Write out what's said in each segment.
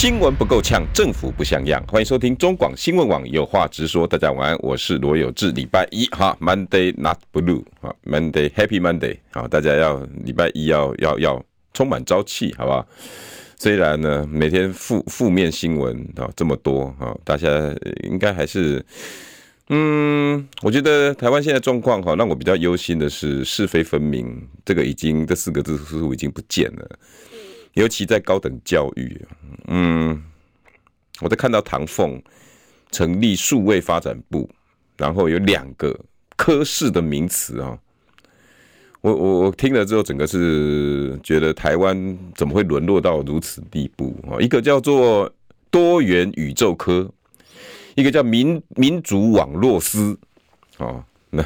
新闻不够呛，政府不像样。欢迎收听中广新闻网有话直说。大家晚安，我是罗有志。礼拜一哈，Monday not blue 哈，Monday Happy Monday 好，大家要礼拜一要要要充满朝气，好不好？虽然呢，每天负负面新闻啊这么多啊，大家应该还是嗯，我觉得台湾现在状况哈，让我比较忧心的是是非分明，这个已经这四个字似乎已经不见了。尤其在高等教育，嗯，我在看到唐凤成立数位发展部，然后有两个科室的名词啊，我我我听了之后，整个是觉得台湾怎么会沦落到如此地步啊？一个叫做多元宇宙科，一个叫民民主网络司啊，那。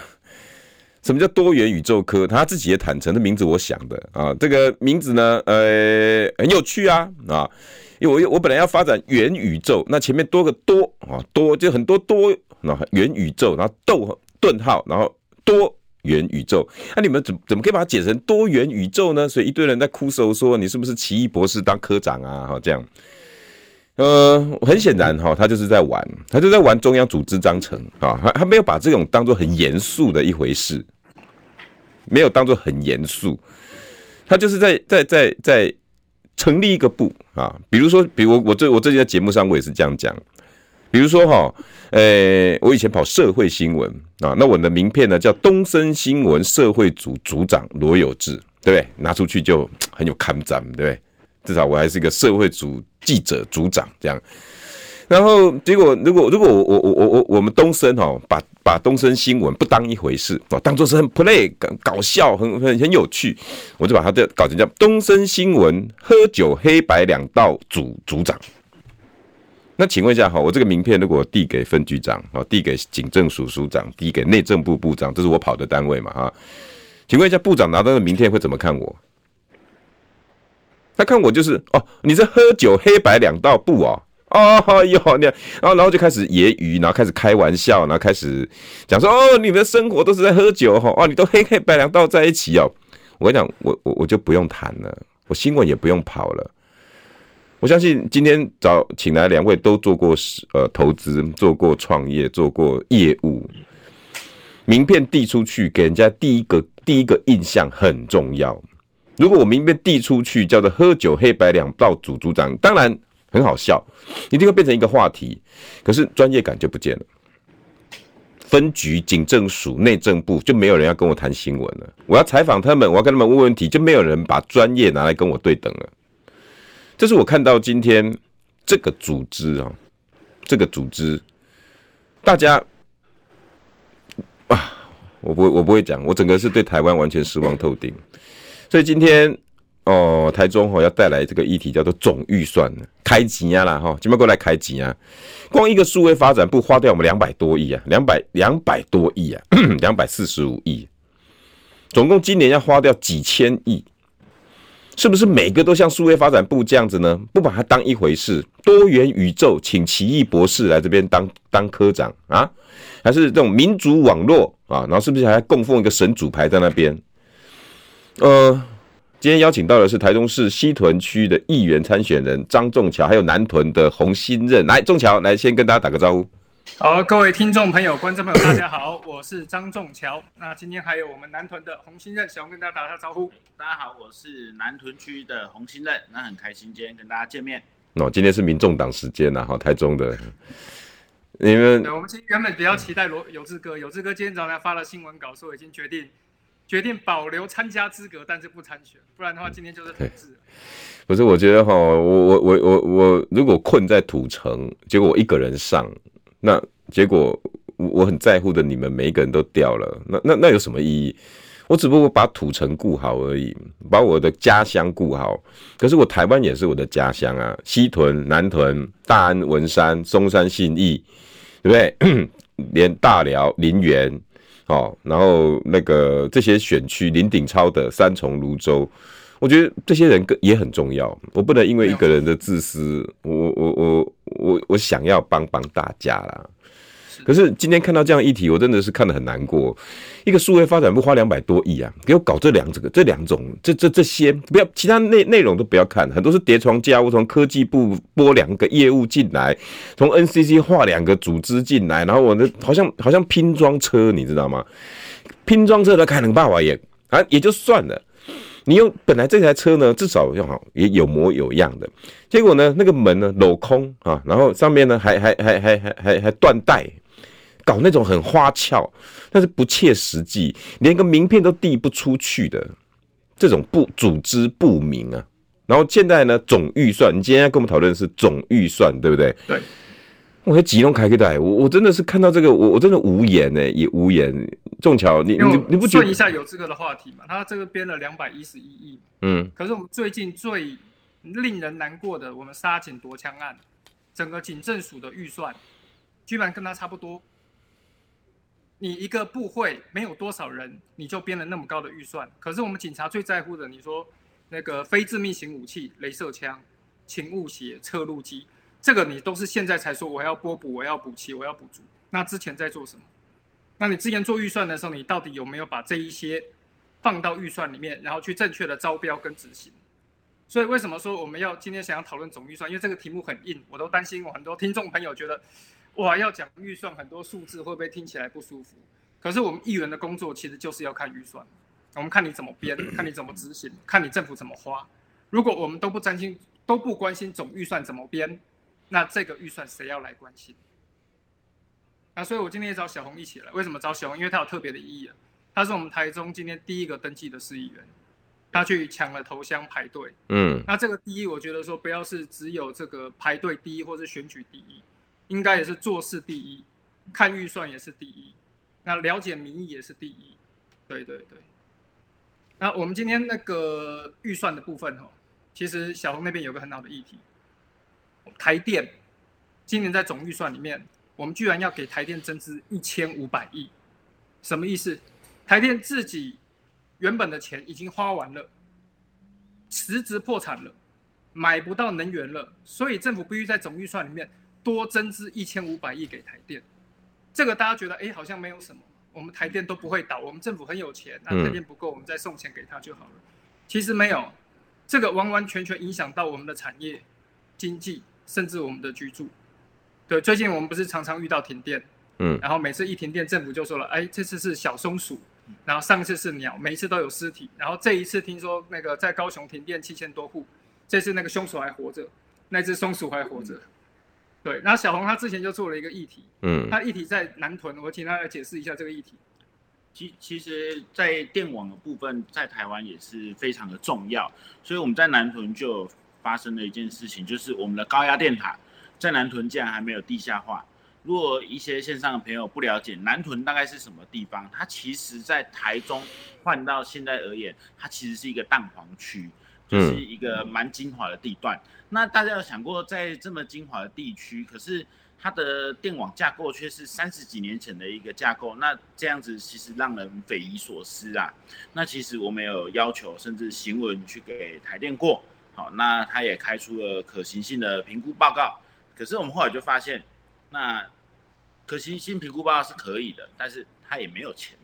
什么叫多元宇宙科？他自己也坦诚，的名字我想的啊，这个名字呢，呃，很有趣啊啊，因为我我本来要发展元宇宙，那前面多个多啊，多就很多多，那元宇宙，然后逗顿号，然后多元宇宙，那、你们怎怎么可以把它解成多元宇宙呢？所以一堆人在哭诉说，你是不是奇异博士当科长啊？哈，这样，呃，很显然哈，他就是在玩，他就在玩中央组织章程啊，他他没有把这种当做很严肃的一回事。没有当做很严肃，他就是在在在在成立一个部啊，比如说，比如我我这我这在节目上我也是这样讲，比如说哈，呃，我以前跑社会新闻啊，那我的名片呢叫东森新闻社会组组长罗有志，对不对？拿出去就很有看涨，对不对？至少我还是一个社会组记者组长这样。然后结果，如果如果我我我我我我们东森哈，把把东森新闻不当一回事哦，当做是很 play 搞笑，很很很有趣，我就把它的搞成叫东森新闻喝酒黑白两道组组长。那请问一下哈，我这个名片如果递给分局长啊，递给警政署署长，递给内政部部长，这是我跑的单位嘛哈？请问一下部长拿到的名片会怎么看我？他看我就是哦，你是喝酒黑白两道布哦。哦哟，你然后然后就开始揶揄，然后开始开玩笑，然后开始讲说哦，你的生活都是在喝酒哈，哦，你都黑黑白两道在一起哦。我跟你讲，我我我就不用谈了，我新闻也不用跑了。我相信今天找请来两位都做过呃投资，做过创业，做过业务，名片递出去给人家第一个第一个印象很重要。如果我名片递出去叫做喝酒黑白两道组组长，当然。很好笑，一定会变成一个话题，可是专业感就不见了。分局、警政署、内政部就没有人要跟我谈新闻了。我要采访他们，我要跟他们问问题，就没有人把专业拿来跟我对等了。这是我看到今天这个组织啊，这个组织，大家啊，我不会，我不会讲，我整个是对台湾完全失望透顶。所以今天。哦，台中哦要带来这个议题叫做总预算开钱啊啦哈，今麦过来开钱啊，光一个数位发展部花掉我们两百多亿啊，两百两百多亿啊，两百四十五亿，总共今年要花掉几千亿，是不是每个都像数位发展部这样子呢？不把它当一回事，多元宇宙请奇异博士来这边当当科长啊，还是这种民族网络啊？然后是不是还供奉一个神主牌在那边？呃。今天邀请到的是台中市西屯区的议员参选人张仲桥，还有南屯的洪新任。来，仲桥，来先跟大家打个招呼。好，各位听众朋友、观众朋友，大家好，我是张仲桥。那今天还有我们南屯的洪新任，想跟大家打个招呼。大家好，我是南屯区的洪新任。那很开心今天跟大家见面。哦，今天是民众党时间呐，哈，台中的。你们，对，我们今天原本比较期待罗有志哥，有志哥今天早上发了新闻稿，说已经决定。决定保留参加资格，但是不参选，不然的话，今天就是统治。不是，我觉得哈，我我我我我如果困在土城，结果我一个人上，那结果我很在乎的你们每一个人都掉了，那那那有什么意义？我只不过把土城顾好而已，把我的家乡顾好。可是我台湾也是我的家乡啊，西屯、南屯、大安、文山、松山、信义，对不对？连大寮、林园，哦，然后那个这些选区，林鼎超的三重、泸州，我觉得这些人也很重要。我不能因为一个人的自私，我我我我我想要帮帮大家啦。可是今天看到这样议题，我真的是看得很难过。一个数位发展部花两百多亿啊，给我搞这两这个这两种这这这些，不要其他内内容都不要看，很多是叠床架屋，从科技部拨两个业务进来，从 NCC 划两个组织进来，然后我的好像好像拼装车，你知道吗？拼装车的开能办法也啊也就算了，你用本来这台车呢至少要好也有模有样的，结果呢那个门呢镂空啊，然后上面呢还还还还还还还断带。搞那种很花俏，但是不切实际，连个名片都递不出去的这种不组织不明啊。然后现在呢，总预算，你今天要跟我们讨论的是总预算，对不对？对。我吉隆凯克代，我我真的是看到这个，我我真的无言呢，也无言。仲桥，你你你不觉得？顺一下有这个的话题嘛？他这个编了两百一十一亿，嗯。可是我们最近最令人难过的，我们杀警夺枪案，整个警政署的预算居然跟他差不多。你一个部会没有多少人，你就编了那么高的预算。可是我们警察最在乎的，你说那个非致命型武器、镭射枪、勤务鞋、侧录机，这个你都是现在才说我要拨补，我要补齐，我要补足。那之前在做什么？那你之前做预算的时候，你到底有没有把这一些放到预算里面，然后去正确的招标跟执行？所以为什么说我们要今天想要讨论总预算？因为这个题目很硬，我都担心我很多听众朋友觉得。哇，要讲预算，很多数字会不会听起来不舒服？可是我们议员的工作其实就是要看预算，我们看你怎么编，看你怎么执行，看你政府怎么花。如果我们都不担心，都不关心总预算怎么编，那这个预算谁要来关心？那所以我今天也找小红一起来。为什么找小红？因为她有特别的意义啊。他是我们台中今天第一个登记的市议员，她去抢了头香排队。嗯，那这个第一，我觉得说不要是只有这个排队第一，或是选举第一。应该也是做事第一，看预算也是第一，那了解民意也是第一，对对对。那我们今天那个预算的部分哦，其实小红那边有个很好的议题，台电今年在总预算里面，我们居然要给台电增资一千五百亿，什么意思？台电自己原本的钱已经花完了，实质破产了，买不到能源了，所以政府必须在总预算里面。多增资一千五百亿给台电，这个大家觉得哎、欸，好像没有什么，我们台电都不会倒，我们政府很有钱，那台电不够，我们再送钱给他就好了。其实没有，这个完完全全影响到我们的产业、经济，甚至我们的居住。对，最近我们不是常常遇到停电，嗯，然后每次一停电，政府就说了，哎、欸，这次是小松鼠，然后上次是鸟，每一次都有尸体，然后这一次听说那个在高雄停电七千多户，这次那个凶手还活着，那只松鼠还活着。对，然后小红她之前就做了一个议题，嗯，她议题在南屯，我请她来解释一下这个议题。其其实，在电网的部分，在台湾也是非常的重要，所以我们在南屯就发生了一件事情，就是我们的高压电塔在南屯竟然还没有地下化。如果一些线上的朋友不了解南屯大概是什么地方，它其实，在台中换到现在而言，它其实是一个蛋黄区。就是一个蛮精华的地段。那大家有想过，在这么精华的地区，可是它的电网架构却是三十几年前的一个架构，那这样子其实让人匪夷所思啊。那其实我们有要求，甚至行文去给台电过，好，那他也开出了可行性的评估报告。可是我们后来就发现，那可行性评估报告是可以的，但是他也没有钱。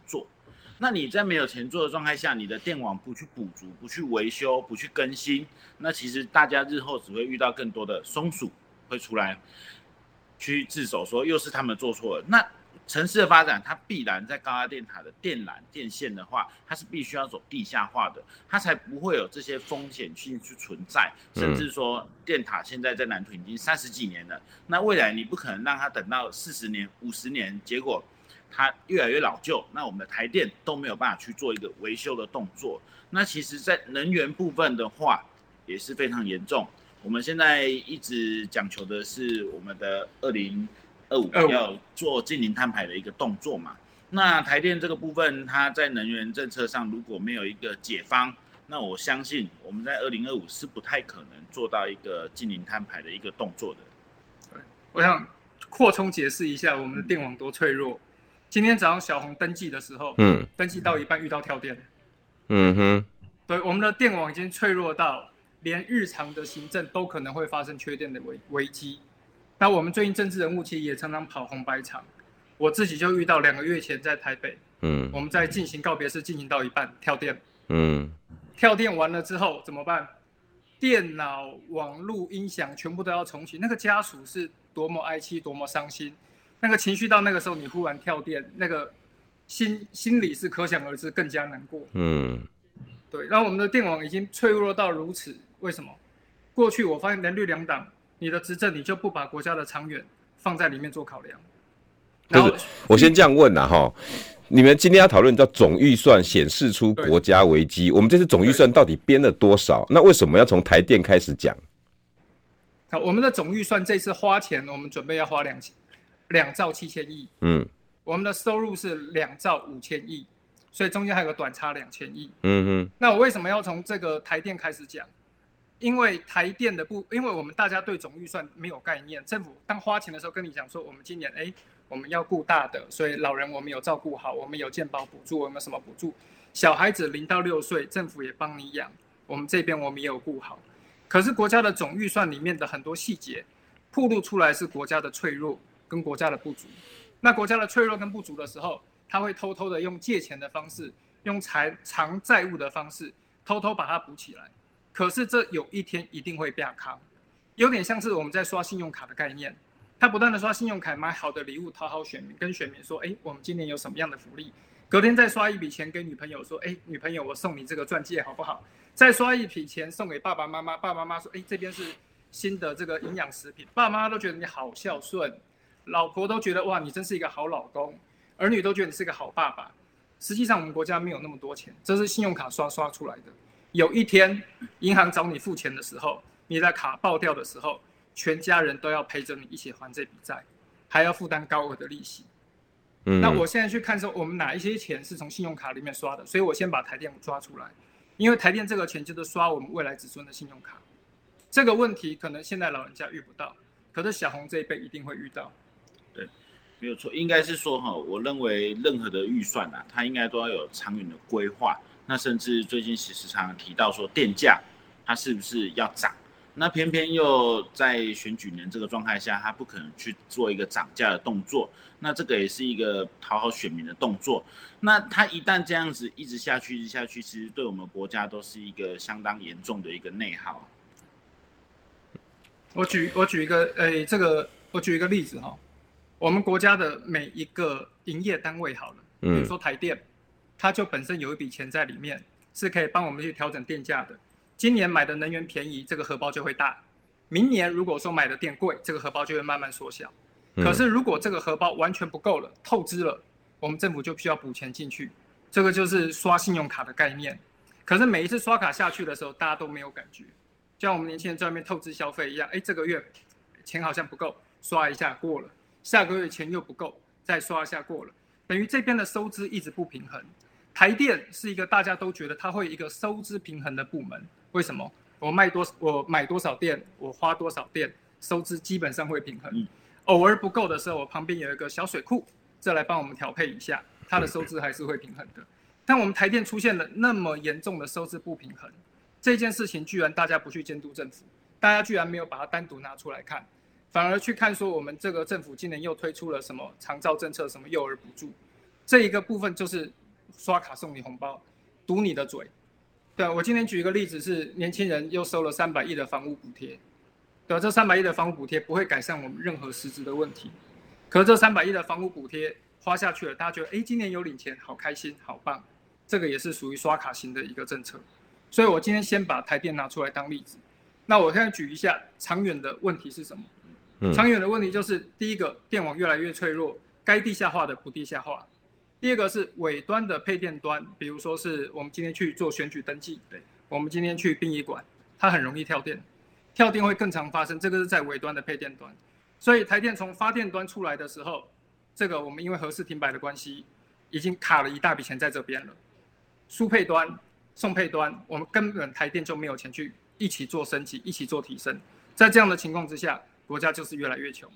那你在没有钱做的状态下，你的电网不去补足、不去维修、不去更新，那其实大家日后只会遇到更多的松鼠会出来去自首，说又是他们做错了。那城市的发展，它必然在高压电塔的电缆、电线的话，它是必须要走地下化的，它才不会有这些风险性去存在。甚至说，电塔现在在南屯已经三十几年了，那未来你不可能让它等到四十年、五十年，结果。它越来越老旧，那我们的台电都没有办法去做一个维修的动作。那其实，在能源部分的话，也是非常严重。我们现在一直讲求的是我们的二零二五要做净零碳排的一个动作嘛。那台电这个部分，它在能源政策上如果没有一个解方，那我相信我们在二零二五是不太可能做到一个净零碳排的一个动作的。对，我想。扩充解释一下我们的电网多脆弱。今天早上小红登记的时候，嗯，登记到一半遇到跳电，嗯哼，对，我们的电网已经脆弱到连日常的行政都可能会发生缺电的危危机。那我们最近政治人物其实也常常跑红白场，我自己就遇到两个月前在台北，嗯，我们在进行告别式进行到一半跳电，嗯，跳电完了之后怎么办？电脑、网络、音响全部都要重启，那个家属是多么哀戚，多么伤心，那个情绪到那个时候，你忽然跳电，那个心心里是可想而知，更加难过。嗯，对。然后我们的电网已经脆弱到如此，为什么？过去我发现蓝绿两党，你的执政你就不把国家的长远放在里面做考量。然后我先这样问呐，哈。你们今天要讨论叫总预算显示出国家危机，我们这次总预算到底编了多少？那为什么要从台电开始讲？好，我们的总预算这次花钱，我们准备要花两千两兆七千亿。嗯，我们的收入是两兆五千亿，所以中间还有个短差两千亿。嗯哼。那我为什么要从这个台电开始讲？因为台电的不，因为我们大家对总预算没有概念，政府当花钱的时候跟你讲说，我们今年哎。我们要顾大的，所以老人我们有照顾好，我们有健保补助，我们有什么补助？小孩子零到六岁，政府也帮你养，我们这边我们也有顾好。可是国家的总预算里面的很多细节，暴露出来是国家的脆弱跟国家的不足。那国家的脆弱跟不足的时候，他会偷偷的用借钱的方式，用财偿债务的方式，偷偷把它补起来。可是这有一天一定会变康，有点像是我们在刷信用卡的概念。他不断的刷信用卡，买好的礼物讨好选民，跟选民说：“哎，我们今年有什么样的福利？”隔天再刷一笔钱给女朋友说：“哎，女朋友，我送你这个钻戒好不好？”再刷一笔钱送给爸爸妈妈，爸爸妈妈说：“哎，这边是新的这个营养食品。”爸爸妈妈都觉得你好孝顺，老婆都觉得哇，你真是一个好老公，儿女都觉得你是个好爸爸。实际上我们国家没有那么多钱，这是信用卡刷刷出来的。有一天银行找你付钱的时候，你的卡爆掉的时候。全家人都要陪着你一起还这笔债，还要负担高额的利息。嗯，那我现在去看说，我们哪一些钱是从信用卡里面刷的？所以我先把台电抓出来，因为台电这个钱就是刷我们未来子孙的信用卡。这个问题可能现在老人家遇不到，可是小红这一辈一定会遇到。没有错，应该是说哈，我认为任何的预算啊，它应该都要有长远的规划。那甚至最近其实常常提到说，电价它是不是要涨？那偏偏又在选举年这个状态下，他不可能去做一个涨价的动作，那这个也是一个讨好选民的动作。那它一旦这样子一直下去，一直下去，其实对我们国家都是一个相当严重的一个内耗。我举我举一个，诶、这个我举一个例子哈，我们国家的每一个营业单位好了，比如说台电，它就本身有一笔钱在里面，是可以帮我们去调整电价的。今年买的能源便宜，这个荷包就会大；明年如果说买的电贵，这个荷包就会慢慢缩小。可是如果这个荷包完全不够了，透支了，我们政府就需要补钱进去。这个就是刷信用卡的概念。可是每一次刷卡下去的时候，大家都没有感觉，就像我们年轻人在外面透支消费一样。哎，这个月钱好像不够，刷一下过了；下个月钱又不够，再刷一下过了。等于这边的收支一直不平衡。台电是一个大家都觉得它会一个收支平衡的部门。为什么我卖多我买多少电，我花多少电，收支基本上会平衡。偶尔不够的时候，我旁边有一个小水库，再来帮我们调配一下，它的收支还是会平衡的。但我们台电出现了那么严重的收支不平衡，这件事情居然大家不去监督政府，大家居然没有把它单独拿出来看，反而去看说我们这个政府今年又推出了什么长照政策，什么幼儿补助，这一个部分就是刷卡送你红包，堵你的嘴。对，我今天举一个例子是，年轻人又收了三百亿的房屋补贴，对，这三百亿的房屋补贴不会改善我们任何实质的问题，可是这三百亿的房屋补贴花下去了，大家觉得，哎，今年有领钱，好开心，好棒，这个也是属于刷卡型的一个政策，所以我今天先把台电拿出来当例子，那我现在举一下长远的问题是什么？长远的问题就是第一个，电网越来越脆弱，该地下化的不地下化。第二个是尾端的配电端，比如说是我们今天去做选举登记，对，我们今天去殡仪馆，它很容易跳电，跳电会更常发生，这个是在尾端的配电端，所以台电从发电端出来的时候，这个我们因为核四停摆的关系，已经卡了一大笔钱在这边了，输配端、送配端，我们根本台电就没有钱去一起做升级，一起做提升，在这样的情况之下，国家就是越来越穷。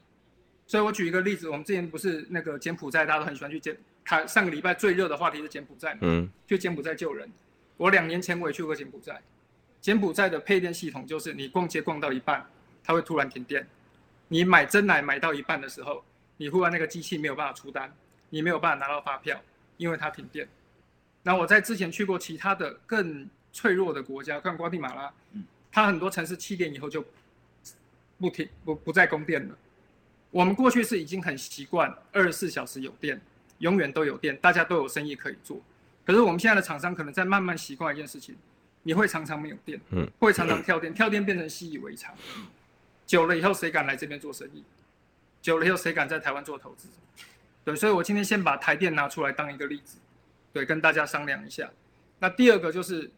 所以我举一个例子，我们之前不是那个柬埔寨，大家都很喜欢去柬，他上个礼拜最热的话题是柬埔寨，嗯，去柬埔寨救人。我两年前我也去过柬埔寨，柬埔寨的配电系统就是你逛街逛到一半，它会突然停电，你买真奶买到一半的时候，你忽然那个机器没有办法出单，你没有办法拿到发票，因为它停电。那我在之前去过其他的更脆弱的国家，像瓜地马拉，它很多城市七点以后就不停不不再供电了。我们过去是已经很习惯二十四小时有电，永远都有电，大家都有生意可以做。可是我们现在的厂商可能在慢慢习惯一件事情，你会常常没有电，会常常跳电，跳电变成习以为常。久了以后，谁敢来这边做生意？久了以后，谁敢在台湾做投资？对，所以我今天先把台电拿出来当一个例子。对，跟大家商量一下。那第二个就是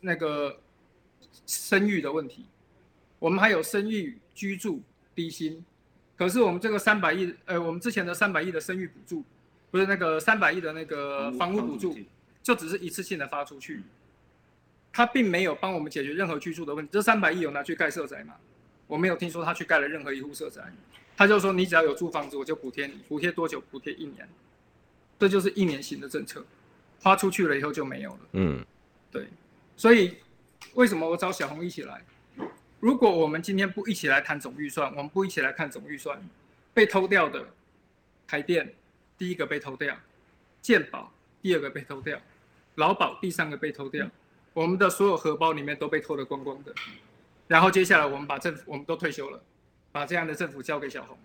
那个生育的问题。我们还有生育、居住、低薪。可是我们这个三百亿，呃，我们之前的三百亿的生育补助，不是那个三百亿的那个房屋补助，就只是一次性的发出去，他并没有帮我们解决任何居住的问题。这三百亿有拿去盖社宅吗？我没有听说他去盖了任何一户社宅。他就说你只要有住房子，我就补贴你，补贴多久？补贴一年。这就是一年型的政策，花出去了以后就没有了。嗯，对，所以为什么我找小红一起来？如果我们今天不一起来谈总预算，我们不一起来看总预算，被偷掉的台电第一个被偷掉，健保第二个被偷掉，劳保第三个被偷掉，我们的所有荷包里面都被偷得光光的。然后接下来我们把政府，我们都退休了，把这样的政府交给小红，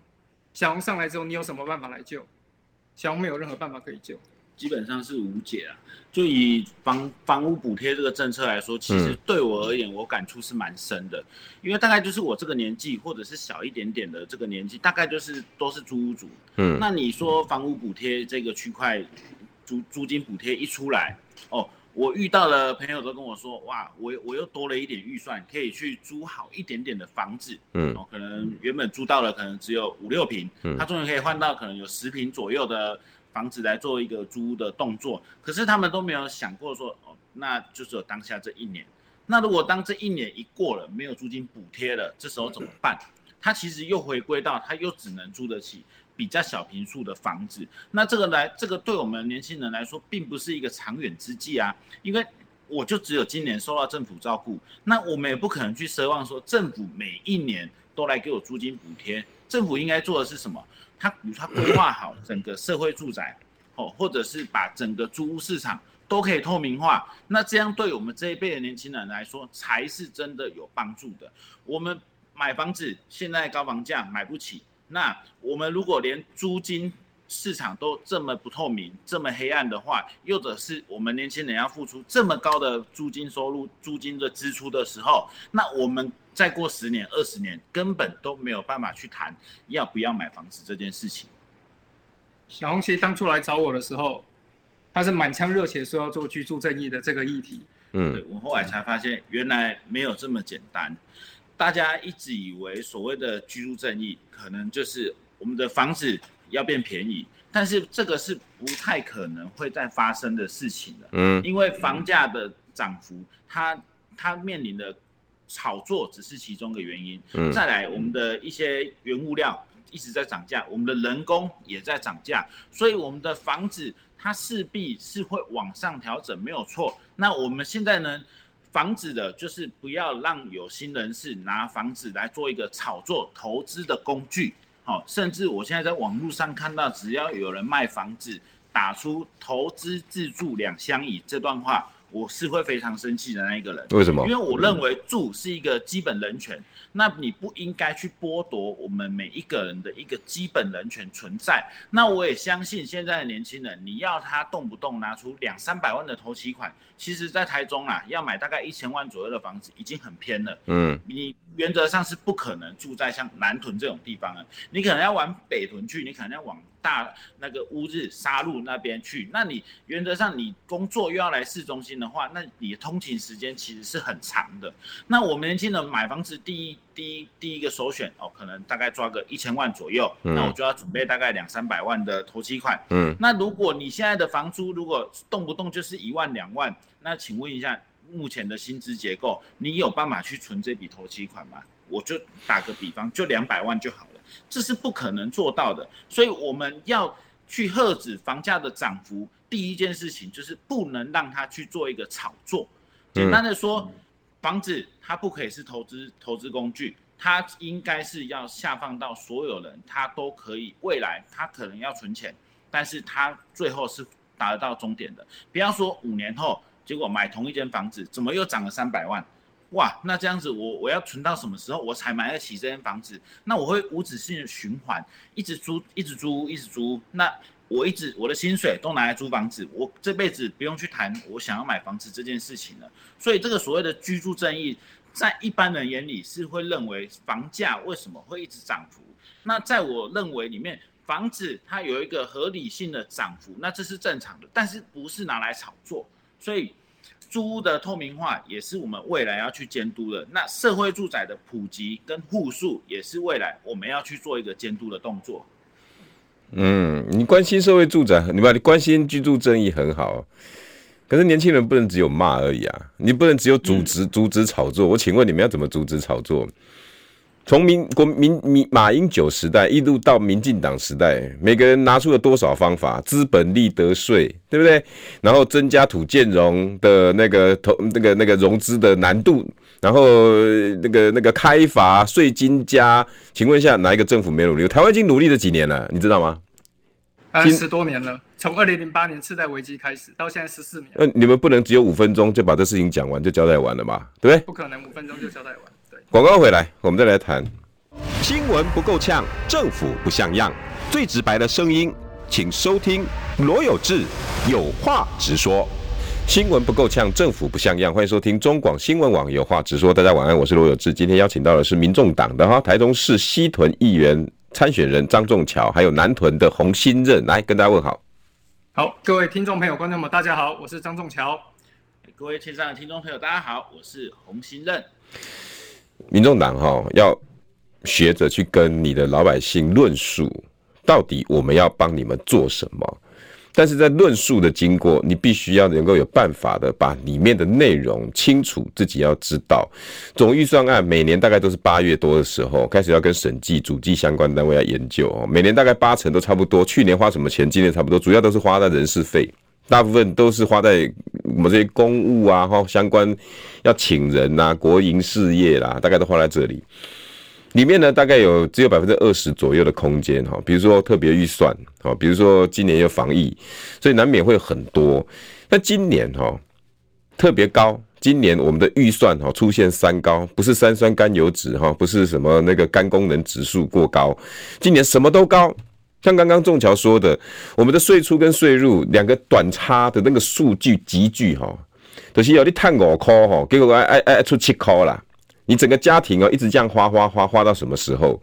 小红上来之后，你有什么办法来救？小红没有任何办法可以救，基本上是无解啊。就以房房屋补贴这个政策来说，其实对我而言，我感触是蛮深的。因为大概就是我这个年纪，或者是小一点点的这个年纪，大概就是都是租屋主。嗯，那你说房屋补贴这个区块，租租金补贴一出来，哦。我遇到的朋友都跟我说，哇，我我又多了一点预算，可以去租好一点点的房子，嗯，哦，可能原本租到了可能只有五六平，嗯，他终于可以换到可能有十平左右的房子来做一个租的动作，可是他们都没有想过说，哦，那就是有当下这一年，那如果当这一年一过了，没有租金补贴了，这时候怎么办？他其实又回归到他又只能租得起。比较小平数的房子，那这个来，这个对我们年轻人来说，并不是一个长远之计啊。因为我就只有今年受到政府照顾，那我们也不可能去奢望说政府每一年都来给我租金补贴。政府应该做的是什么？他比如他规划好整个社会住宅，哦，或者是把整个租屋市场都可以透明化。那这样对我们这一辈的年轻人来说，才是真的有帮助的。我们买房子，现在高房价买不起。那我们如果连租金市场都这么不透明、这么黑暗的话，又者是我们年轻人要付出这么高的租金收入、租金的支出的时候，那我们再过十年、二十年，根本都没有办法去谈要不要买房子这件事情。小红旗当初来找我的时候，他是满腔热血说要做居住正义的这个议题。嗯，我后来才发现，原来没有这么简单。大家一直以为所谓的居住正义，可能就是我们的房子要变便宜，但是这个是不太可能会再发生的事情的。嗯，因为房价的涨幅，它它面临的炒作只是其中一个原因。嗯，再来，我们的一些原物料一直在涨价，我们的人工也在涨价，所以我们的房子它势必是会往上调整，没有错。那我们现在呢？房子的，就是不要让有心人士拿房子来做一个炒作投资的工具，好，甚至我现在在网络上看到，只要有人卖房子，打出投资自住两相宜这段话。我是会非常生气的那一个人，为什么？因为我认为住是一个基本人权，那你不应该去剥夺我们每一个人的一个基本人权存在。那我也相信现在的年轻人，你要他动不动拿出两三百万的头期款，其实，在台中啊，要买大概一千万左右的房子已经很偏了。嗯，你原则上是不可能住在像南屯这种地方的，你可能要往北屯去，你可能要往。大那个乌日沙鹿那边去，那你原则上你工作又要来市中心的话，那你的通勤时间其实是很长的。那我们年轻人买房子第一第一第一个首选哦，可能大概抓个一千万左右，嗯、那我就要准备大概两三百万的投期款。嗯，那如果你现在的房租如果动不动就是一万两万，那请问一下目前的薪资结构，你有办法去存这笔投期款吗？我就打个比方，就两百万就好了。这是不可能做到的。所以我们要去遏止房价的涨幅，第一件事情就是不能让它去做一个炒作。简单的说，房子它不可以是投资投资工具，它应该是要下放到所有人，他都可以未来他可能要存钱，但是他最后是达得到终点的。不要说五年后，结果买同一间房子怎么又涨了三百万？哇，那这样子我我要存到什么时候我才买得起这间房子？那我会无止境的循环，一直租，一直租，一直租。那我一直我的薪水都拿来租房子，我这辈子不用去谈我想要买房子这件事情了。所以这个所谓的居住正义，在一般人眼里是会认为房价为什么会一直涨幅？那在我认为里面，房子它有一个合理性的涨幅，那这是正常的，但是不是拿来炒作。所以。租屋的透明化也是我们未来要去监督的。那社会住宅的普及跟户数也是未来我们要去做一个监督的动作。嗯，你关心社会住宅，你把你关心居住正义很好，可是年轻人不能只有骂而已啊！你不能只有阻止阻止炒作。我请问你们要怎么阻止炒作？从民国民民马英九时代一路到民进党时代，每个人拿出了多少方法？资本利得税，对不对？然后增加土建融的那个投那个那个融资的难度，然后那个那个开罚税金加，请问一下哪一个政府没努力？台湾已经努力了几年了？你知道吗？呃，十多年了，从二零零八年次贷危机开始到现在十四年。那你们不能只有五分钟就把这事情讲完就交代完了嘛？对不对？不可能五分钟就交代完。广告回来，我们再来谈。新闻不够呛，政府不像样，最直白的声音，请收听罗有志有话直说。新闻不够呛，政府不像样，欢迎收听中广新闻网有话直说。大家晚安，我是罗有志。今天邀请到的是民众党的哈台中市西屯议员参选人张仲桥，还有南屯的洪新任，来跟大家问好。好，各位听众朋友、观众们，大家好，我是张仲桥。各位线上的听众朋友，大家好，我是洪新任。民众党哈要学着去跟你的老百姓论述，到底我们要帮你们做什么？但是在论述的经过，你必须要能够有办法的把里面的内容清楚，自己要知道。总预算案每年大概都是八月多的时候开始要跟审计、主计相关单位要研究哦，每年大概八成都差不多。去年花什么钱，今年差不多，主要都是花在人事费。大部分都是花在我们这些公务啊，哈，相关要请人呐、啊，国营事业啦，大概都花在这里。里面呢，大概有只有百分之二十左右的空间哈，比如说特别预算，哈，比如说今年有防疫，所以难免会很多。那今年哈特别高，今年我们的预算哈出现三高，不是三酸甘油酯哈，不是什么那个肝功能指数过高，今年什么都高。像刚刚仲桥说的，我们的税出跟税入两个短差的那个数据急剧哈，就是有你赚五块哈，结果爱爱爱出七块啦。你整个家庭哦一直这样花花花花到什么时候？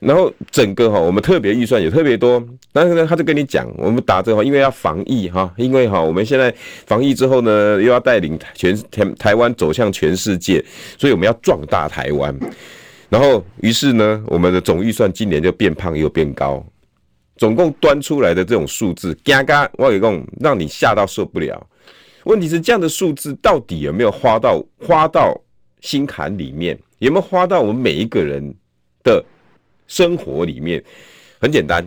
然后整个哈我们特别预算也特别多，但是呢他就跟你讲，我们打这个因为要防疫哈，因为哈我们现在防疫之后呢又要带领全台台湾走向全世界，所以我们要壮大台湾。然后于是呢我们的总预算今年就变胖又变高。总共端出来的这种数字，嘎嘎，我一共让你吓到受不了。问题是这样的数字到底有没有花到花到心坎里面？有没有花到我们每一个人的生活里面？很简单，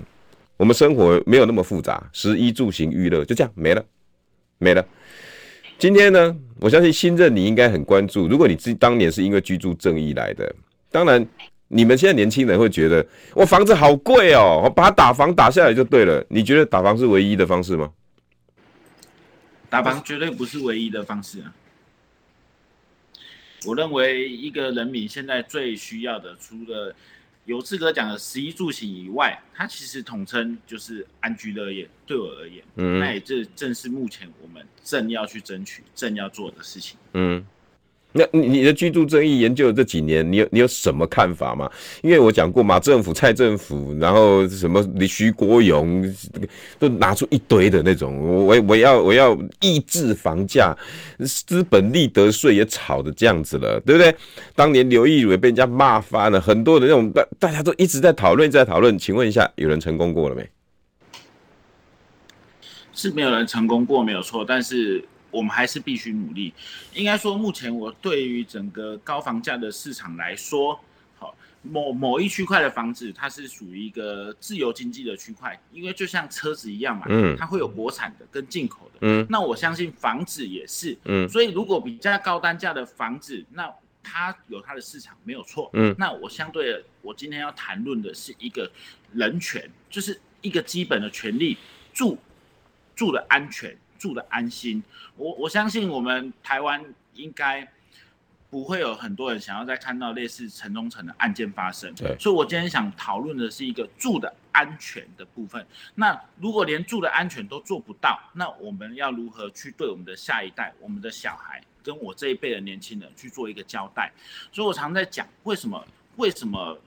我们生活没有那么复杂，食衣住行娱乐就这样没了，没了。今天呢，我相信新任你应该很关注。如果你自己当年是因为居住正义来的，当然。你们现在年轻人会觉得我房子好贵哦，我把它打房打下来就对了。你觉得打房是唯一的方式吗？打房绝对不是唯一的方式啊！我认为一个人民现在最需要的，除了有资格讲的十一住行以外，它其实统称就是安居乐业。对我而言，嗯，那也这正是目前我们正要去争取、正要做的事情。嗯。那你的居住正义研究这几年，你有你有什么看法吗？因为我讲过马政府、蔡政府，然后什么李徐国勇，都拿出一堆的那种，我我要我要抑制房价，资本利得税也炒的这样子了，对不对？当年刘义儒也被人家骂翻了，很多的那种大大家都一直在讨论，在讨论。请问一下，有人成功过了没？是没有人成功过，没有错，但是。我们还是必须努力。应该说，目前我对于整个高房价的市场来说，好，某某一区块的房子，它是属于一个自由经济的区块，因为就像车子一样嘛，嗯，它会有国产的跟进口的，嗯，那我相信房子也是，嗯，所以如果比较高单价的房子，那它有它的市场没有错，嗯，那我相对的，我今天要谈论的是一个人权，就是一个基本的权利，住住的安全，住的安心，我我相信我们台湾应该。不会有很多人想要再看到类似城中城的案件发生，对，所以我今天想讨论的是一个住的安全的部分。那如果连住的安全都做不到，那我们要如何去对我们的下一代、我们的小孩，跟我这一辈的年轻人去做一个交代？所以我常在讲，为什么？为什么？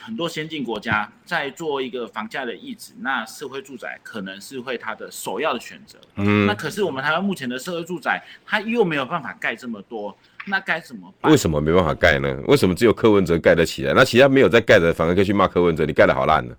很多先进国家在做一个房价的抑制，那社会住宅可能是会它的首要的选择。嗯，那可是我们台湾目前的社会住宅，它又没有办法盖这么多，那该怎么办？为什么没办法盖呢？为什么只有柯文哲盖得起来？那其他没有在盖的，反而可以去骂柯文哲，你盖的好烂呢？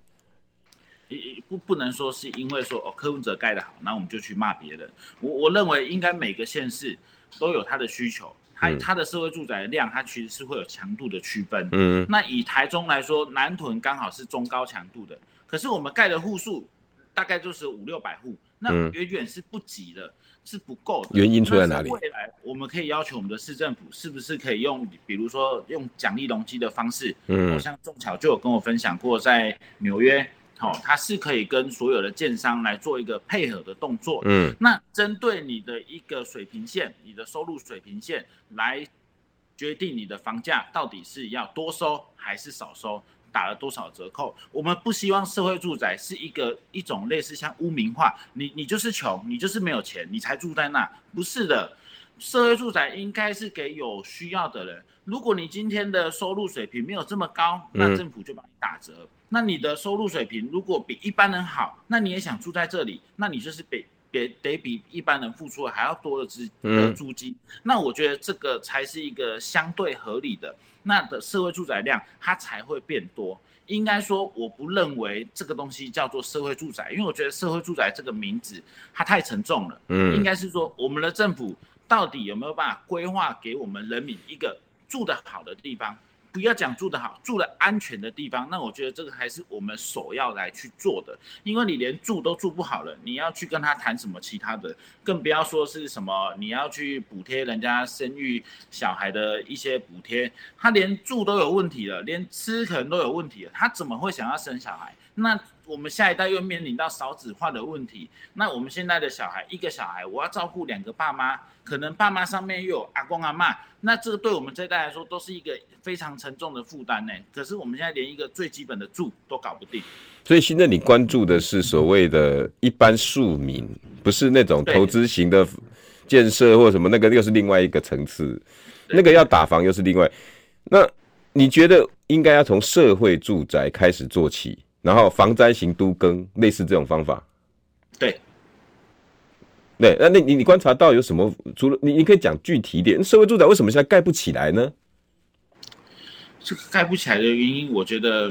不不能说是因为说哦柯文哲盖的好，那我们就去骂别人。我我认为应该每个县市都有它的需求。它它的社会住宅的量，它其实是会有强度的区分。嗯，那以台中来说，南屯刚好是中高强度的，可是我们盖的户数大概就是五六百户，那远远是不及的，嗯、是不够的。原因出在哪里？未来我们可以要求我们的市政府，是不是可以用，比如说用奖励容积的方式？嗯，好像仲巧就有跟我分享过，在纽约。好、哦，它是可以跟所有的建商来做一个配合的动作。嗯，那针对你的一个水平线，你的收入水平线来决定你的房价到底是要多收还是少收，打了多少折扣。我们不希望社会住宅是一个一种类似像污名化，你你就是穷，你就是没有钱，你才住在那，不是的。社会住宅应该是给有需要的人。如果你今天的收入水平没有这么高，那政府就帮你打折。嗯那你的收入水平如果比一般人好，那你也想住在这里，那你就是比别得比一般人付出的还要多的资的租金。嗯。那我觉得这个才是一个相对合理的，那的社会住宅量它才会变多。应该说，我不认为这个东西叫做社会住宅，因为我觉得社会住宅这个名字它太沉重了。嗯，应该是说我们的政府到底有没有办法规划给我们人民一个住得好的地方？不要讲住得好，住的安全的地方，那我觉得这个还是我们首要来去做的。因为你连住都住不好了，你要去跟他谈什么其他的，更不要说是什么你要去补贴人家生育小孩的一些补贴，他连住都有问题了，连吃可能都有问题了，他怎么会想要生小孩？那我们下一代又面临到少子化的问题，那我们现在的小孩一个小孩，我要照顾两个爸妈，可能爸妈上面又有阿公阿嬷，那这个对我们这一代来说都是一个非常沉重的负担呢。可是我们现在连一个最基本的住都搞不定，所以现在你关注的是所谓的一般庶民，不是那种投资型的建设或什么，那个又是另外一个层次，那个要打房又是另外。那你觉得应该要从社会住宅开始做起？然后防灾型都更类似这种方法，对，对，那那你你观察到有什么？除了你，你可以讲具体一点，社会住宅为什么现在盖不起来呢？这个盖不起来的原因，我觉得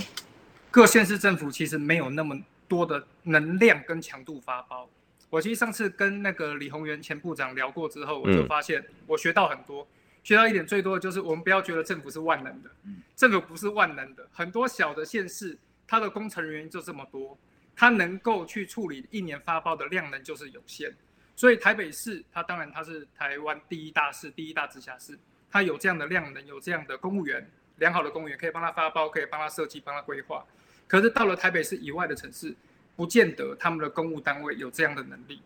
各县市政府其实没有那么多的能量跟强度发包。我其实上次跟那个李宏源前部长聊过之后，我就发现我学到很多，嗯、学到一点最多的就是我们不要觉得政府是万能的，嗯、政府不是万能的，很多小的县市。它的工程人员就这么多，它能够去处理一年发包的量能就是有限，所以台北市它当然它是台湾第一大市、第一大直辖市，它有这样的量能，有这样的公务员，良好的公务员可以帮他发包，可以帮他设计、帮他规划。可是到了台北市以外的城市，不见得他们的公务单位有这样的能力。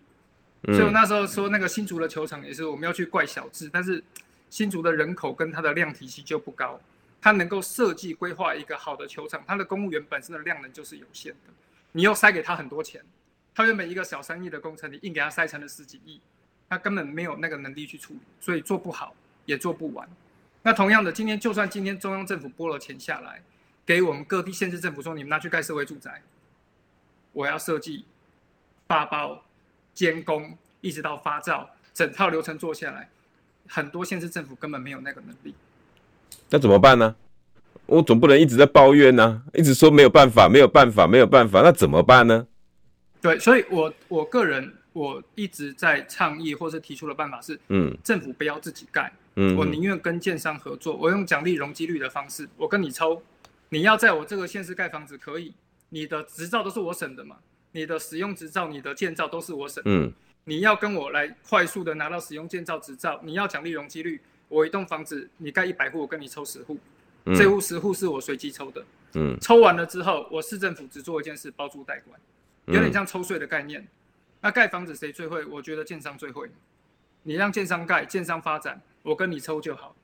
所以我那时候说那个新竹的球场也是我们要去怪小智，但是新竹的人口跟它的量体系就不高。他能够设计规划一个好的球场，他的公务员本身的量能就是有限的，你又塞给他很多钱，他原本一个小三亿的工程，你硬给他塞成了十几亿，他根本没有那个能力去处理，所以做不好也做不完。那同样的，今天就算今天中央政府拨了钱下来，给我们各地县市政府说，你们拿去盖社会住宅，我要设计、发包、监工，一直到发照，整套流程做下来，很多县市政府根本没有那个能力。那怎么办呢？我总不能一直在抱怨呢、啊，一直说没有办法，没有办法，没有办法，那怎么办呢？对，所以我我个人我一直在倡议或是提出的办法是，嗯，政府不要自己盖，嗯，我宁愿跟建商合作，我用奖励容积率的方式，我跟你抽你要在我这个县市盖房子可以，你的执照都是我审的嘛，你的使用执照、你的建造都是我审。嗯，你要跟我来快速的拿到使用建造执照，你要奖励容积率，我一栋房子你盖一百户，我跟你抽十户，嗯、这户十户是我随机抽的。嗯，抽完了之后，我市政府只做一件事，包租代管，有点像抽税的概念。嗯、那盖房子谁最会？我觉得建商最会。你让建商盖，建商发展，我跟你抽就好。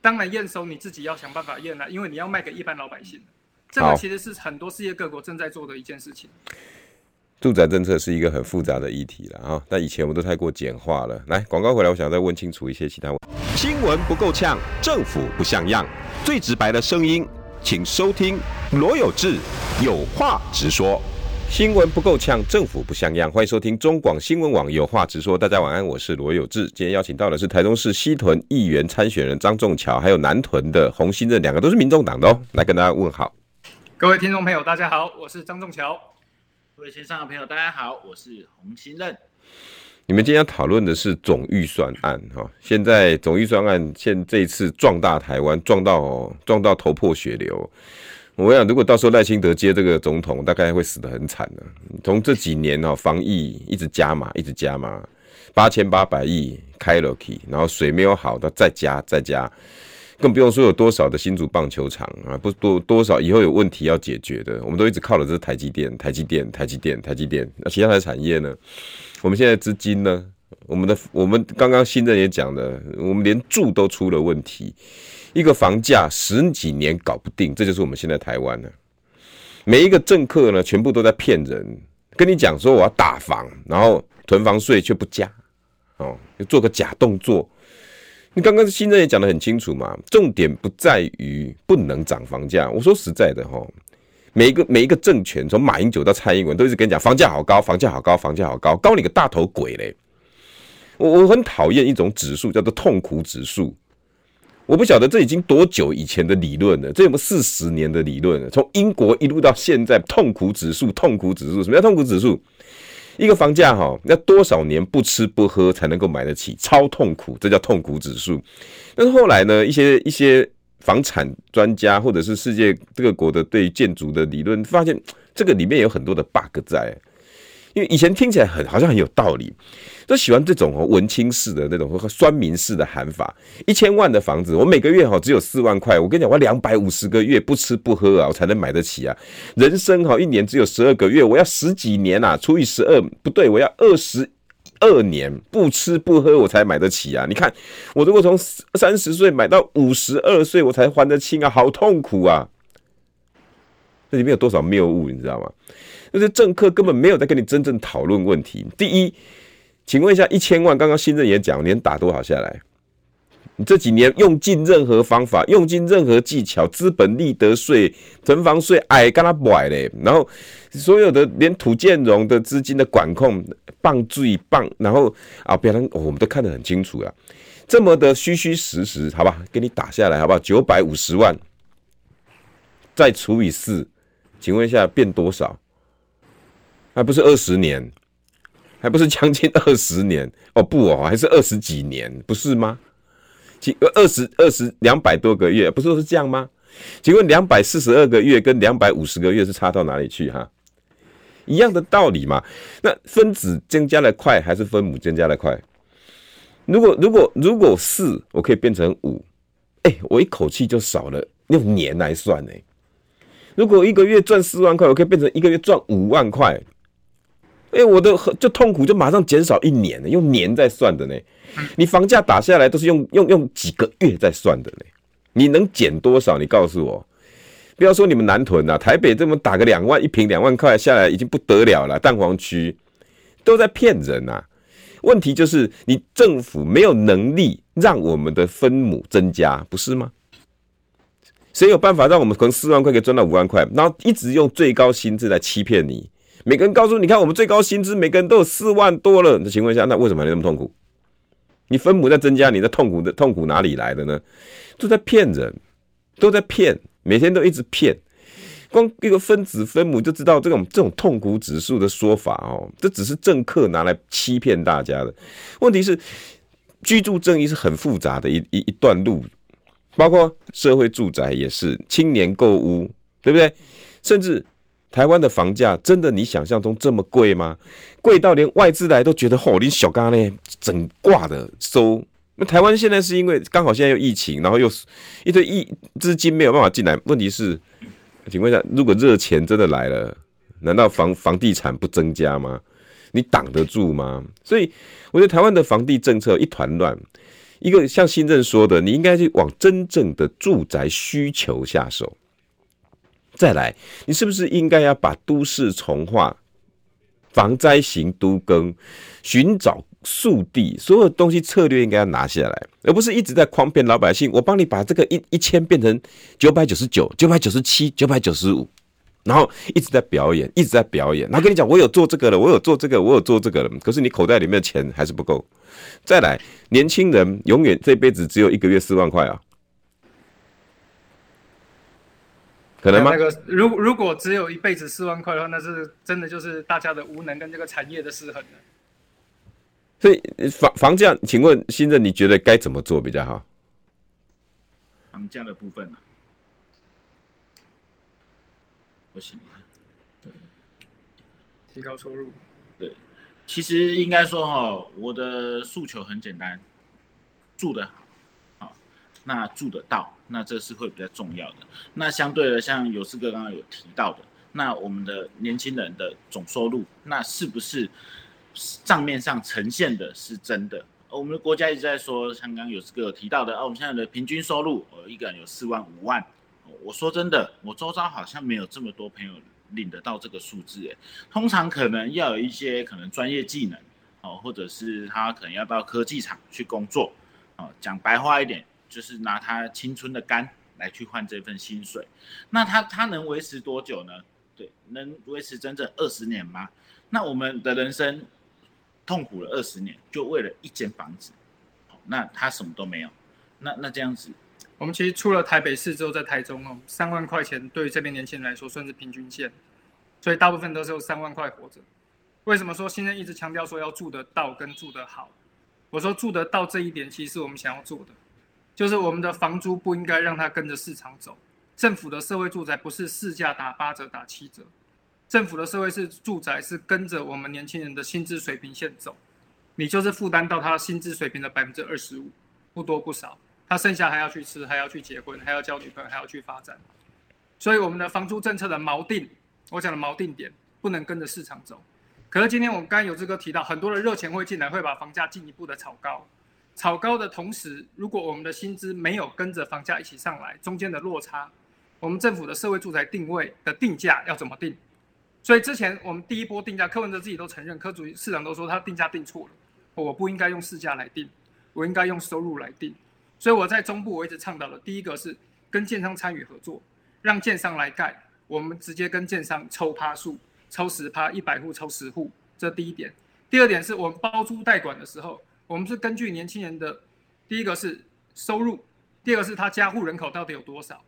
当然验收你自己要想办法验了，因为你要卖给一般老百姓。这个其实是很多世界各国正在做的一件事情。住宅政策是一个很复杂的议题了啊！但以前我们都太过简化了。来，广告回来，我想再问清楚一些其他问题。新闻不够呛，政府不像样，最直白的声音，请收听罗有志有话直说。新闻不够呛，政府不像样。欢迎收听中广新闻网有话直说。大家晚安，我是罗有志。今天邀请到的是台中市西屯议员参选人张仲桥，还有南屯的洪新任，两个都是民众党的哦。来跟大家问好。各位听众朋友，大家好，我是张仲桥。各位线上的朋友，大家好，我是洪新任。你们今天要讨论的是总预算案哈。现在总预算案现这一次壮大台湾，壮到壮到头破血流。我想，如果到时候赖清德接这个总统，大概会死得很惨的。从这几年哦，防疫一直加码，一直加码，八千八百亿开了去，然后水没有好的再加再加，更不用说有多少的新竹棒球场啊，不多多少以后有问题要解决的，我们都一直靠的这台积电，台积电，台积电，台积电。那其他的产业呢？我们现在资金呢？我们的我们刚刚新政也讲了，我们连住都出了问题。一个房价十几年搞不定，这就是我们现在台湾呢。每一个政客呢，全部都在骗人，跟你讲说我要打房，然后囤房税却不加，哦，就做个假动作。你刚刚新政也讲得很清楚嘛，重点不在于不能涨房价。我说实在的哈，每一个每一个政权，从马英九到蔡英文，都一直跟你讲房价好高，房价好高，房价好高，高你个大头鬼嘞！我我很讨厌一种指数，叫做痛苦指数。我不晓得这已经多久以前的理论了，这有没有四十年的理论了？从英国一路到现在，痛苦指数，痛苦指数，什么叫痛苦指数？一个房价哈，要多少年不吃不喝才能够买得起？超痛苦，这叫痛苦指数。但是后来呢，一些一些房产专家或者是世界各国的对建筑的理论，发现这个里面有很多的 bug 在。因为以前听起来很好像很有道理，都喜欢这种哦文青式的那种和酸民式的喊法。一千万的房子，我每个月哈只有四万块，我跟你讲，我两百五十个月不吃不喝啊，我才能买得起啊。人生哈一年只有十二个月，我要十几年啊，除以十二不对，我要二十二年不吃不喝我才买得起啊。你看我如果从三十岁买到五十二岁，我才还得清啊，好痛苦啊。这里面有多少谬误，你知道吗？那些政客根本没有在跟你真正讨论问题。第一，请问一下，一千万，刚刚新任也讲，连打多少下来？你这几年用尽任何方法，用尽任何技巧，资本利得税、囤房税，哎，干他不爱嘞。然后所有的连土建融的资金的管控，棒最棒。然后啊，别人、我们都看得很清楚啊，这么的虚虚实实，好吧，给你打下来，好不好？九百五十万，再除以四，请问一下变多少？还不是二十年，还不是将近二十年哦，不哦，还是二十几年，不是吗？请二十二十两百多个月，不是都是这样吗？请问两百四十二个月跟两百五十个月是差到哪里去哈？一样的道理嘛。那分子增加的快还是分母增加的快？如果如果如果四，我可以变成五，哎，我一口气就少了，用年来算呢。如果一个月赚四万块，我可以变成一个月赚五万块。哎，我的就痛苦就马上减少一年了，用年在算的呢。你房价打下来都是用用用几个月在算的呢。你能减多少？你告诉我。不要说你们南屯啊，台北这么打个两万一平两万块下来已经不得了了，蛋黄区都在骗人呐。问题就是你政府没有能力让我们的分母增加，不是吗？谁有办法让我们从四万块可以赚到五万块，然后一直用最高薪资来欺骗你？每个人告诉你看，我们最高薪资每个人都有四万多了的情况下，那为什么你那么痛苦？你分母在增加，你的痛苦的痛苦哪里来的呢？都在骗人，都在骗，每天都一直骗。光一个分子分母就知道这种这种痛苦指数的说法哦，这只是政客拿来欺骗大家的。问题是，居住正义是很复杂的一一一段路，包括社会住宅也是，青年购屋。对不对？甚至台湾的房价真的你想象中这么贵吗？贵到连外资来都觉得吼，你小咖呢整挂的收。那台湾现在是因为刚好现在又疫情，然后又一堆疫资金没有办法进来。问题是，请问一下，如果热钱真的来了，难道房房地产不增加吗？你挡得住吗？所以我觉得台湾的房地政策一团乱。一个像新政说的，你应该去往真正的住宅需求下手。再来，你是不是应该要把都市重划、防灾型都更、寻找速递，所有东西策略应该要拿下来，而不是一直在诓骗老百姓。我帮你把这个一一千变成九百九十九、九百九十七、九百九十五。然后一直在表演，一直在表演。然后跟你讲，我有做这个了，我有做这个，我有做这个了。可是你口袋里面的钱还是不够。再来，年轻人永远这辈子只有一个月四万块啊？可能吗？那个，如如果只有一辈子四万块的话，那是真的就是大家的无能跟这个产业的失衡了。所以房房价，请问新任你觉得该怎么做比较好？房价的部分啊？不行，对，提高收入，对，其实应该说哈，我的诉求很简单，住得好，那住得到，那这是会比较重要的。那相对的，像有志哥刚刚有提到的，那我们的年轻人的总收入，那是不是账面上呈现的是真的？我们的国家一直在说，刚刚有这个提到的，哦，我们现在的平均收入，呃，一个人有四万五万。我说真的，我周遭好像没有这么多朋友领得到这个数字诶。通常可能要有一些可能专业技能哦，或者是他可能要到科技厂去工作哦。讲白话一点，就是拿他青春的肝来去换这份薪水。那他他能维持多久呢？对，能维持整整二十年吗？那我们的人生痛苦了二十年，就为了一间房子，那他什么都没有，那那这样子。我们其实出了台北市之后，在台中哦，三万块钱对于这边年轻人来说算是平均线，所以大部分都是用三万块活着。为什么说现在一直强调说要住得到跟住得好？我说住得到这一点，其实是我们想要做的，就是我们的房租不应该让它跟着市场走。政府的社会住宅不是市价打八折打七折，政府的社会是住宅是跟着我们年轻人的薪资水平线走，你就是负担到他薪资水平的百分之二十五，不多不少。他剩下还要去吃，还要去结婚，还要交女朋友，还要去发展，所以我们的房租政策的锚定，我讲的锚定点不能跟着市场走。可是今天我们刚有这个提到，很多的热钱会进来，会把房价进一步的炒高。炒高的同时，如果我们的薪资没有跟着房价一起上来，中间的落差，我们政府的社会住宅定位的定价要怎么定？所以之前我们第一波定价，柯文哲自己都承认，柯主市长都说他定价定错了，我不应该用市价来定，我应该用收入来定。所以我在中部，我一直倡导的第一个是跟建商参与合作，让建商来盖，我们直接跟建商抽趴数，抽十趴，一百户抽十户，这第一点。第二点是我们包租代管的时候，我们是根据年轻人的，第一个是收入，第二个是他家户人口到底有多少。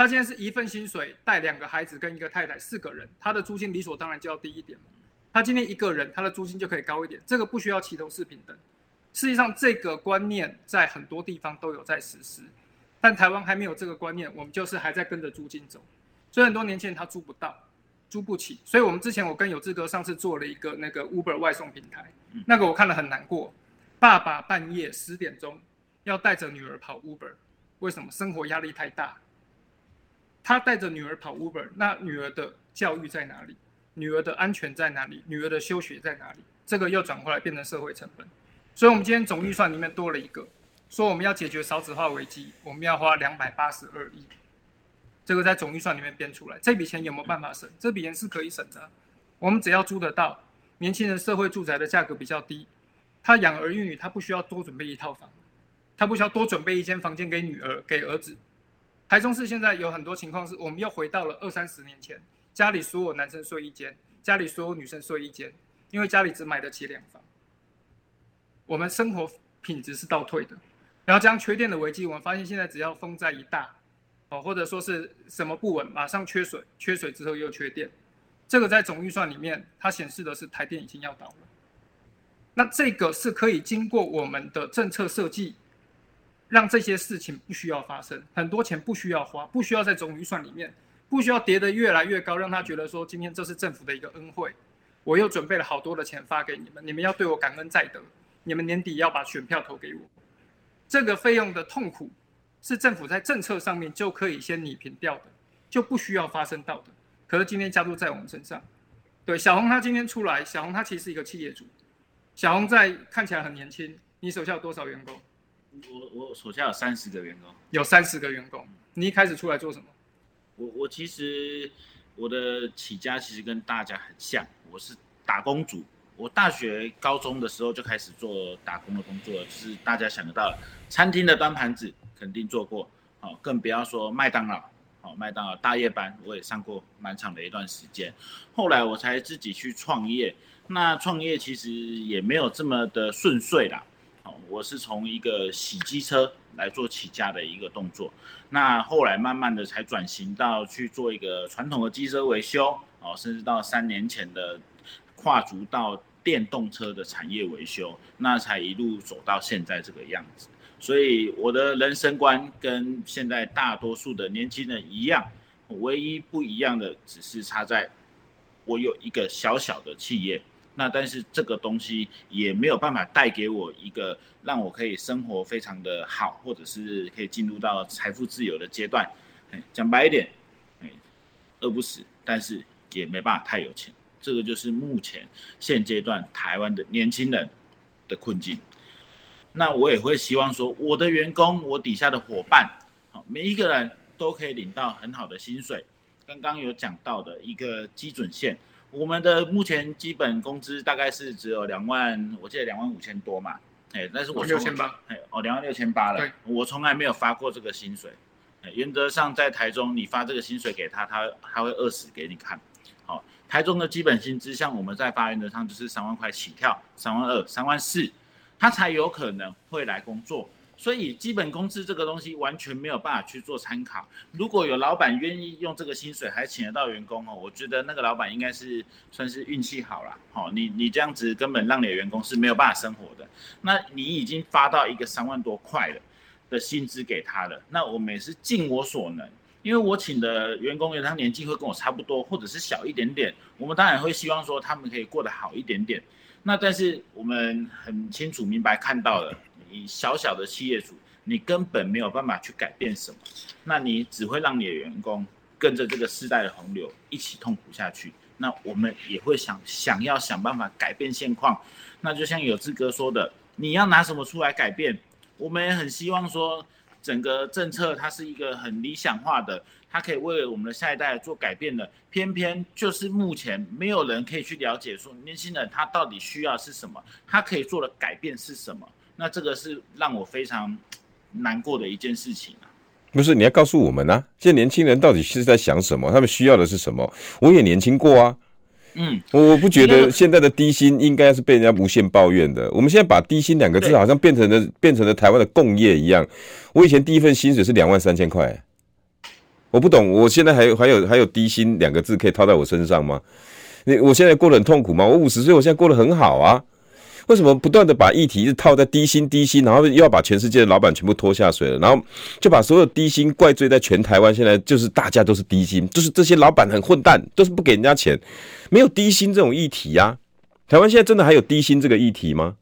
他现在是一份薪水带两个孩子跟一个太太四个人，他的租金理所当然就要低一点。他今天一个人，他的租金就可以高一点，这个不需要齐头式平等。实际上，这个观念在很多地方都有在实施，但台湾还没有这个观念，我们就是还在跟着租金走，所以很多年轻人他租不到，租不起。所以我们之前我跟有志哥上次做了一个那个 Uber 外送平台，那个我看了很难过，爸爸半夜十点钟要带着女儿跑 Uber，为什么？生活压力太大。他带着女儿跑 Uber，那女儿的教育在哪里？女儿的安全在哪里？女儿的休学在哪里？这个又转过来变成社会成本。所以，我们今天总预算里面多了一个，说我们要解决少子化危机，我们要花两百八十二亿。这个在总预算里面编出来，这笔钱有没有办法省？这笔钱是可以省的。我们只要租得到，年轻人社会住宅的价格比较低，他养儿育女，他不需要多准备一套房，他不需要多准备一间房间给女儿、给儿子。台中市现在有很多情况是，我们又回到了二三十年前，家里所有男生睡一间，家里所有女生睡一间，因为家里只买得起两房。我们生活品质是倒退的，然后这样缺电的危机，我们发现现在只要风灾一大，哦，或者说是什么不稳，马上缺水，缺水之后又缺电，这个在总预算里面，它显示的是台电已经要倒了。那这个是可以经过我们的政策设计，让这些事情不需要发生，很多钱不需要花，不需要在总预算里面不需要叠得越来越高，让他觉得说今天这是政府的一个恩惠，我又准备了好多的钱发给你们，你们要对我感恩戴德，你们年底要把选票投给我，这个费用的痛苦是政府在政策上面就可以先拟平掉的，就不需要发生到的。可是今天加注在我们身上，对小红他今天出来，小红他其实是一个企业主，小红在看起来很年轻，你手下有多少员工？我我手下有三十个员工，有三十个员工。你一开始出来做什么？我我其实我的起家其实跟大家很像，我是打工族。我大学高中的时候就开始做打工的工作，就是大家想得到餐厅的端盘子肯定做过，好，更不要说麦当劳，好，麦当劳大夜班我也上过蛮长的一段时间。后来我才自己去创业，那创业其实也没有这么的顺遂啦。我是从一个洗机车来做起家的一个动作，那后来慢慢的才转型到去做一个传统的机车维修，哦，甚至到三年前的跨足到电动车的产业维修，那才一路走到现在这个样子。所以我的人生观跟现在大多数的年轻人一样，唯一不一样的只是差在，我有一个小小的企业。那但是这个东西也没有办法带给我一个让我可以生活非常的好，或者是可以进入到财富自由的阶段。讲白一点，饿不死，但是也没办法太有钱。这个就是目前现阶段台湾的年轻人的困境。那我也会希望说，我的员工，我底下的伙伴，好，每一个人都可以领到很好的薪水。刚刚有讲到的一个基准线。我们的目前基本工资大概是只有两万，我记得两万五千多嘛，哎，但是我六千八，哎，哦，两万六千八了，对我从来没有发过这个薪水，哎，原则上在台中你发这个薪水给他，他他会饿死给你看，好，台中的基本薪资像我们在发原则上就是三万块起跳，三万二、三万四，他才有可能会来工作。所以基本工资这个东西完全没有办法去做参考。如果有老板愿意用这个薪水还请得到员工哦，我觉得那个老板应该是算是运气好了。好，你你这样子根本让你的员工是没有办法生活的。那你已经发到一个三万多块了的薪资给他了，那我们也是尽我所能，因为我请的员工他年纪会跟我差不多，或者是小一点点，我们当然会希望说他们可以过得好一点点。那但是我们很清楚明白看到了。你小小的企业主，你根本没有办法去改变什么，那你只会让你的员工跟着这个世代的洪流一起痛苦下去。那我们也会想想要想办法改变现况。那就像有志哥说的，你要拿什么出来改变？我们也很希望说，整个政策它是一个很理想化的，它可以为我们的下一代做改变的。偏偏就是目前没有人可以去了解说，年轻人他到底需要是什么，他可以做的改变是什么。那这个是让我非常难过的一件事情啊！不是，你要告诉我们啊，现在年轻人到底是在想什么？他们需要的是什么？我也年轻过啊，嗯，我不觉得现在的低薪应该是被人家无限抱怨的。我们现在把低薪两个字好像变成了对变成了台湾的共业一样。我以前第一份薪水是两万三千块，我不懂，我现在还有还有还有低薪两个字可以套在我身上吗？你我现在过得很痛苦吗？我五十岁，我现在过得很好啊。为什么不断的把议题是套在低薪低薪，然后又要把全世界的老板全部拖下水了，然后就把所有低薪怪罪在全台湾？现在就是大家都是低薪，就是这些老板很混蛋，都是不给人家钱，没有低薪这种议题呀、啊。台湾现在真的还有低薪这个议题吗？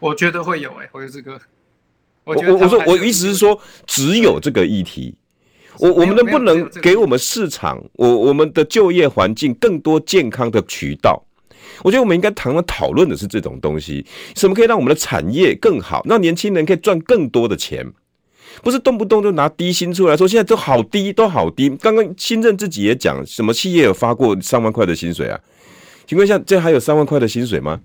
我觉得会有哎、欸，辉志哥。我我我说我意思是说，只有这个议题，我我们能不能给我们市场，我我们的就业环境更多健康的渠道？我觉得我们应该谈论讨论的是这种东西，什么可以让我们的产业更好，让年轻人可以赚更多的钱，不是动不动就拿低薪出来说，现在都好低，都好低。刚刚新政自己也讲，什么企业有发过三万块的薪水啊？请问一下，这还有三万块的薪水吗？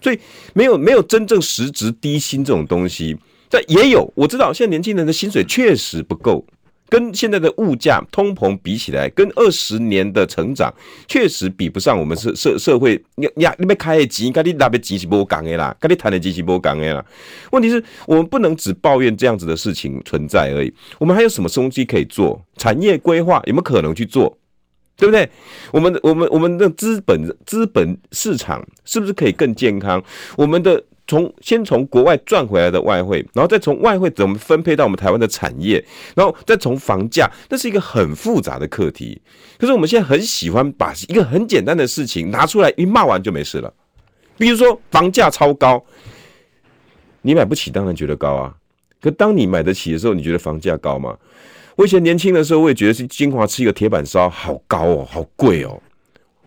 所以没有没有真正实质低薪这种东西，但也有，我知道现在年轻人的薪水确实不够。跟现在的物价通膨比起来，跟二十年的成长确实比不上。我们社社社会你呀，你没开的钱，跟你那边钱是不讲的啦，跟你谈的钱是不讲的啦。问题是我们不能只抱怨这样子的事情存在而已，我们还有什么东西可以做？产业规划有没有可能去做？对不对？我们我们我们的资本资本市场是不是可以更健康？我们的从先从国外赚回来的外汇，然后再从外汇怎么分配到我们台湾的产业，然后再从房价，那是一个很复杂的课题。可是我们现在很喜欢把一个很简单的事情拿出来一骂完就没事了。比如说房价超高，你买不起当然觉得高啊。可当你买得起的时候，你觉得房价高吗？我以前年轻的时候，我也觉得是金华吃一个铁板烧好高哦，好贵哦。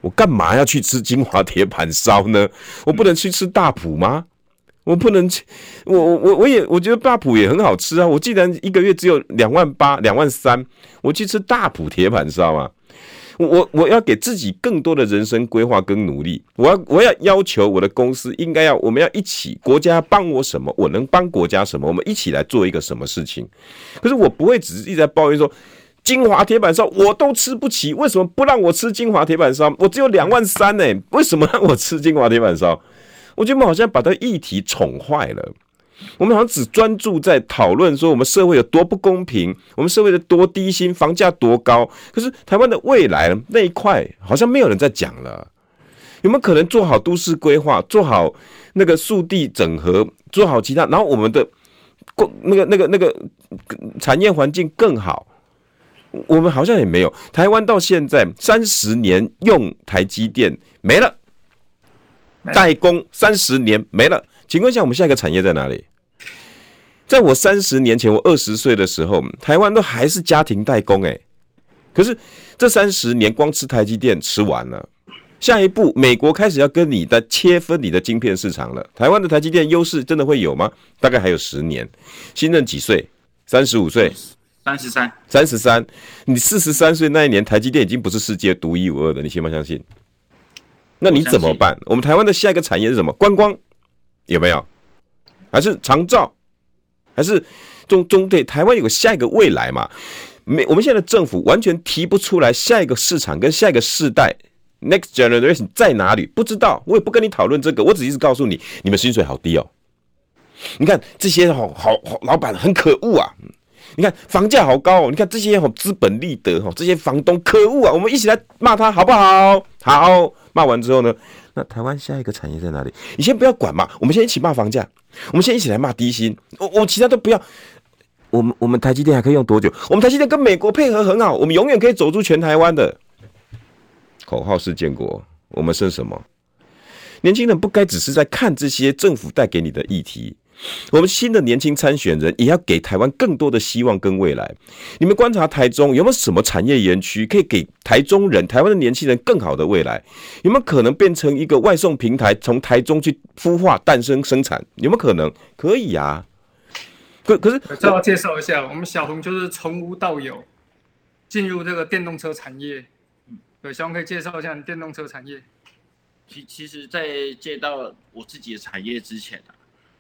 我干嘛要去吃金华铁板烧呢？我不能去吃大埔吗？我不能去，我我我我也我觉得大埔也很好吃啊。我既然一个月只有两万八、两万三，我去吃大埔铁板烧啊。我我要给自己更多的人生规划跟努力。我要我要要求我的公司应该要，我们要一起，国家帮我什么，我能帮国家什么，我们一起来做一个什么事情。可是我不会只是一直在抱怨说，金华铁板烧我都吃不起，为什么不让我吃金华铁板烧？我只有两万三呢，为什么让我吃金华铁板烧？我觉得我们好像把这议题宠坏了。我们好像只专注在讨论说我们社会有多不公平，我们社会的多低薪，房价多高。可是台湾的未来那一块好像没有人在讲了。有没有可能做好都市规划，做好那个速地整合，做好其他，然后我们的过那个那个那个产业环境更好？我们好像也没有。台湾到现在三十年用台积电没了，代工三十年没了。请问一下，我们下一个产业在哪里？在我三十年前，我二十岁的时候，台湾都还是家庭代工诶。可是这三十年，光吃台积电吃完了。下一步，美国开始要跟你的切分你的晶片市场了。台湾的台积电优势真的会有吗？大概还有十年。新任几岁？三十五岁？三十三？三十三？你四十三岁那一年，台积电已经不是世界独一无二的，你信不相信？那你怎么办？我们台湾的下一个产业是什么？观光。有没有？还是长照？还是中中对台湾有个下一个未来嘛？没，我们现在的政府完全提不出来下一个市场跟下一个世代 next generation 在哪里？不知道，我也不跟你讨论这个，我只是告诉你，你们薪水好低哦。你看这些好好好老板很可恶啊！你看房价好高哦！你看这些好资本利得哈，这些房东可恶啊！我们一起来骂他好不好？好，骂完之后呢？那台湾下一个产业在哪里？你先不要管嘛，我们先一起骂房价，我们先一起来骂低薪，我我其他都不要。我们我们台积电还可以用多久？我们台积电跟美国配合很好，我们永远可以走出全台湾的。口号是建国，我们剩什么？年轻人不该只是在看这些政府带给你的议题。我们新的年轻参选人也要给台湾更多的希望跟未来。你们观察台中有没有什么产业园区可以给台中人、台湾的年轻人更好的未来？有没有可能变成一个外送平台，从台中去孵化、诞生、生产？有没有可能？可以啊。可可是，这要介绍一下，我们小红就是从无到有进入这个电动车产业。对，小红可以介绍一下电动车产业。其其实，在介绍我自己的产业之前啊。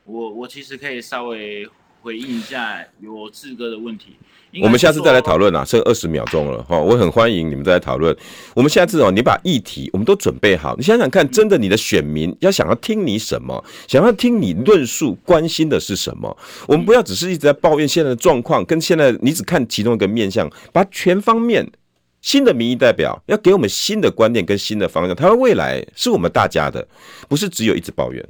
我我其实可以稍微回应一下有志哥的问题。我们下次再来讨论啊，剩二十秒钟了哈，我很欢迎你们再来讨论。我们下次哦，你把议题我们都准备好，你想想看，真的你的选民要想要听你什么，想要听你论述，关心的是什么？我们不要只是一直在抱怨现在的状况，跟现在你只看其中一个面向，把全方面新的民意代表要给我们新的观念跟新的方向。台湾未来是我们大家的，不是只有一直抱怨。